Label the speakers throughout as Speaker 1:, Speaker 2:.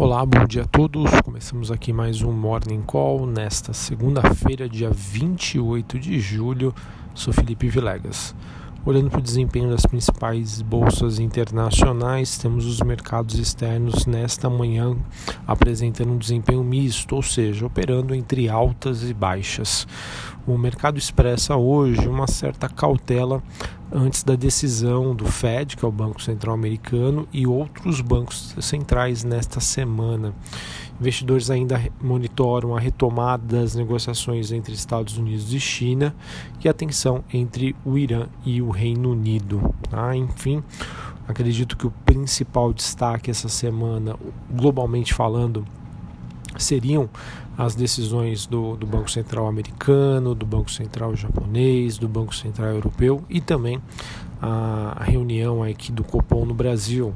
Speaker 1: Olá, bom dia a todos. Começamos aqui mais um Morning Call nesta segunda-feira, dia 28 de julho. Sou Felipe Vilegas. Olhando para o desempenho das principais bolsas internacionais, temos os mercados externos nesta manhã apresentando um desempenho misto, ou seja, operando entre altas e baixas. O mercado expressa hoje uma certa cautela antes da decisão do Fed, que é o Banco Central Americano, e outros bancos centrais nesta semana. Investidores ainda monitoram a retomada das negociações entre Estados Unidos e China e a tensão entre o Irã e o Reino Unido. Tá? Enfim, acredito que o principal destaque essa semana, globalmente falando, seriam as decisões do, do, Banco Central americano, do Banco Central japonês, do Banco Central europeu e também a reunião aqui do Copom no Brasil.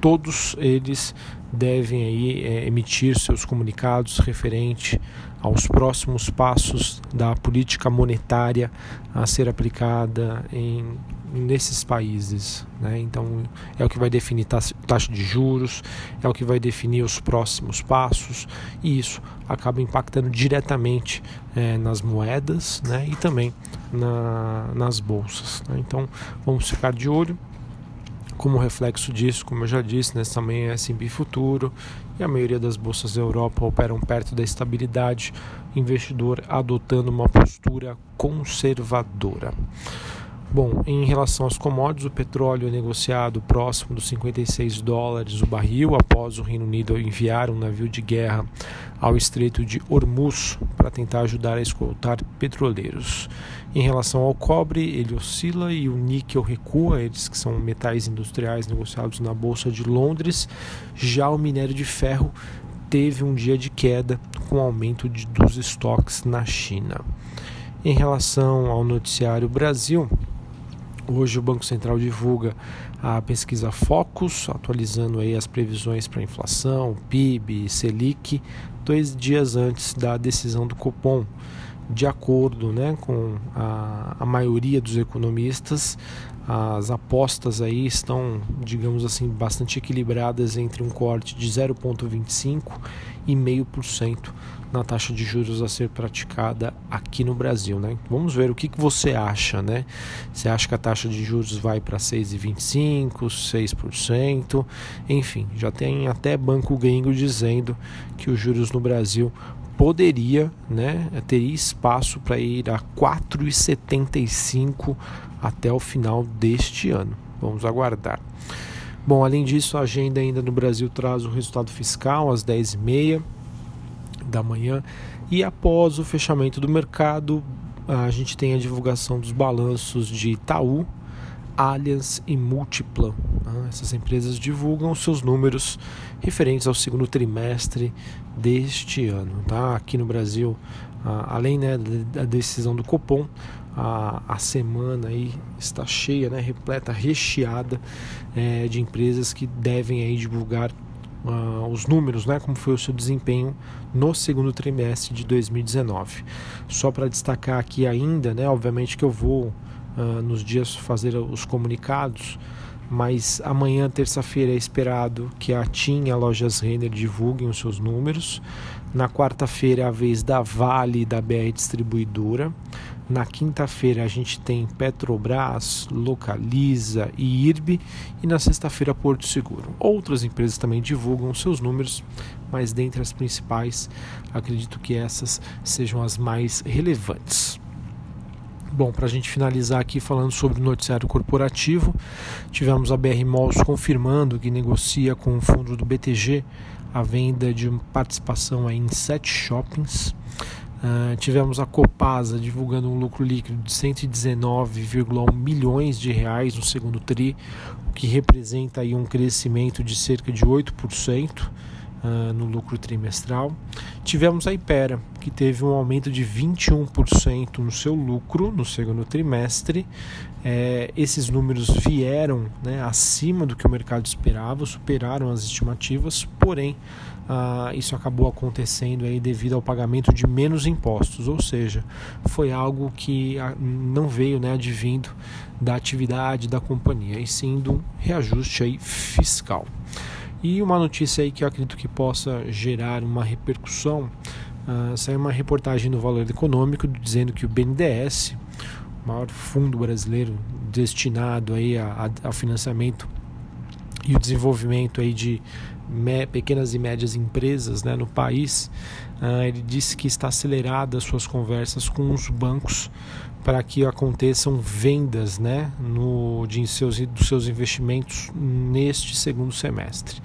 Speaker 1: Todos eles devem aí é, emitir seus comunicados referente aos próximos passos da política monetária a ser aplicada em nesses países. Né? Então, é o que vai definir taxa de juros, é o que vai definir os próximos passos, e isso acaba impactando diretamente é, nas moedas né? e também na, nas bolsas. Né? Então, vamos ficar de olho. Como reflexo disso, como eu já disse, nessa também é S&P Futuro e a maioria das bolsas da Europa operam perto da estabilidade, investidor adotando uma postura conservadora. Bom, em relação aos commodities, o petróleo é negociado próximo dos 56 dólares o barril após o Reino Unido enviar um navio de guerra ao Estreito de Hormuz para tentar ajudar a escoltar petroleiros. Em relação ao cobre, ele oscila e o níquel recua, eles que são metais industriais negociados na Bolsa de Londres. Já o minério de ferro teve um dia de queda com aumento de, dos estoques na China. Em relação ao noticiário Brasil, Hoje o Banco Central divulga a pesquisa Focus, atualizando aí as previsões para inflação, PIB, Selic, dois dias antes da decisão do Copom. De acordo né, com a, a maioria dos economistas, as apostas aí estão, digamos assim, bastante equilibradas entre um corte de 0,25 e 0,5% na taxa de juros a ser praticada aqui no Brasil, né? Vamos ver o que, que você acha, né? Você acha que a taxa de juros vai para 6,25, 6%, enfim, já tem até banco gringo dizendo que os juros no Brasil poderia, né, teria espaço para ir a 4,75 até o final deste ano. Vamos aguardar. Bom, além disso, a agenda ainda no Brasil traz o resultado fiscal às 10h30 da manhã e após o fechamento do mercado, a gente tem a divulgação dos balanços de Itaú, Allianz e Múltipla. Essas empresas divulgam seus números referentes ao segundo trimestre deste ano. Tá? Aqui no Brasil, além né, da decisão do Copom, a, a semana aí está cheia, né, repleta, recheada é, de empresas que devem aí divulgar uh, os números, né, como foi o seu desempenho no segundo trimestre de 2019. Só para destacar aqui ainda, né, obviamente que eu vou uh, nos dias fazer os comunicados, mas amanhã, terça-feira, é esperado que a TIM e a Lojas Renner divulguem os seus números. Na quarta-feira é a vez da Vale da BR Distribuidora. Na quinta-feira a gente tem Petrobras, Localiza e IRB e na sexta-feira Porto Seguro. Outras empresas também divulgam seus números, mas dentre as principais, acredito que essas sejam as mais relevantes. Bom, para a gente finalizar aqui falando sobre o noticiário corporativo, tivemos a BR Malls confirmando que negocia com o fundo do BTG a venda de participação em sete shoppings. Uh, tivemos a Copasa divulgando um lucro líquido de 119,1 milhões de reais no segundo tri, o que representa aí um crescimento de cerca de 8% uh, no lucro trimestral. Tivemos a Ipera, que teve um aumento de 21% no seu lucro no segundo trimestre. É, esses números vieram né, acima do que o mercado esperava, superaram as estimativas, porém uh, isso acabou acontecendo aí devido ao pagamento de menos impostos, ou seja, foi algo que uh, não veio né, advindo da atividade da companhia, e sim do reajuste aí fiscal. E uma notícia aí que eu acredito que possa gerar uma repercussão, uh, saiu uma reportagem no Valor Econômico dizendo que o BNDES, o maior fundo brasileiro destinado aí a, a, ao financiamento e o desenvolvimento aí de pequenas e médias empresas né, no país, uh, ele disse que está acelerada suas conversas com os bancos para que aconteçam vendas né, no, de seus, dos seus investimentos neste segundo semestre.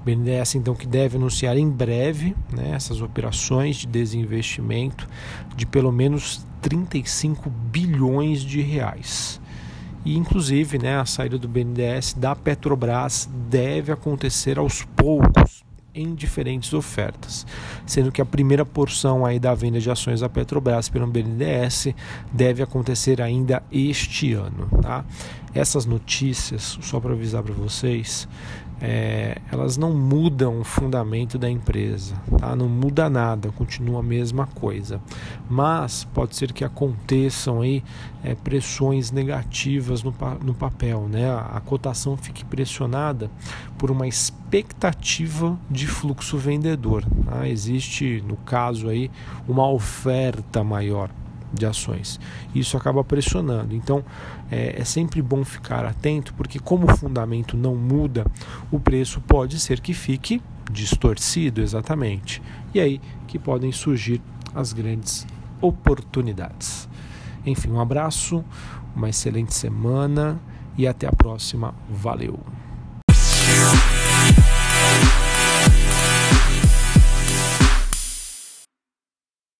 Speaker 1: O BNDES então que deve anunciar em breve né, essas operações de desinvestimento de pelo menos 35 bilhões de reais. E inclusive né, a saída do BNDES da Petrobras deve acontecer aos poucos em diferentes ofertas, sendo que a primeira porção aí da venda de ações da Petrobras pelo BNDES deve acontecer ainda este ano. Tá? Essas notícias, só para avisar para vocês, é, elas não mudam o fundamento da empresa, tá? não muda nada, continua a mesma coisa. Mas pode ser que aconteçam aí é, pressões negativas no, no papel, né? a cotação fique pressionada por uma expectativa de fluxo vendedor. Tá? Existe, no caso aí, uma oferta maior de ações. Isso acaba pressionando. Então é, é, sempre bom ficar atento, porque como o fundamento não muda, o preço pode ser que fique distorcido exatamente. E aí que podem surgir as grandes oportunidades. Enfim, um abraço, uma excelente semana e até a próxima. Valeu!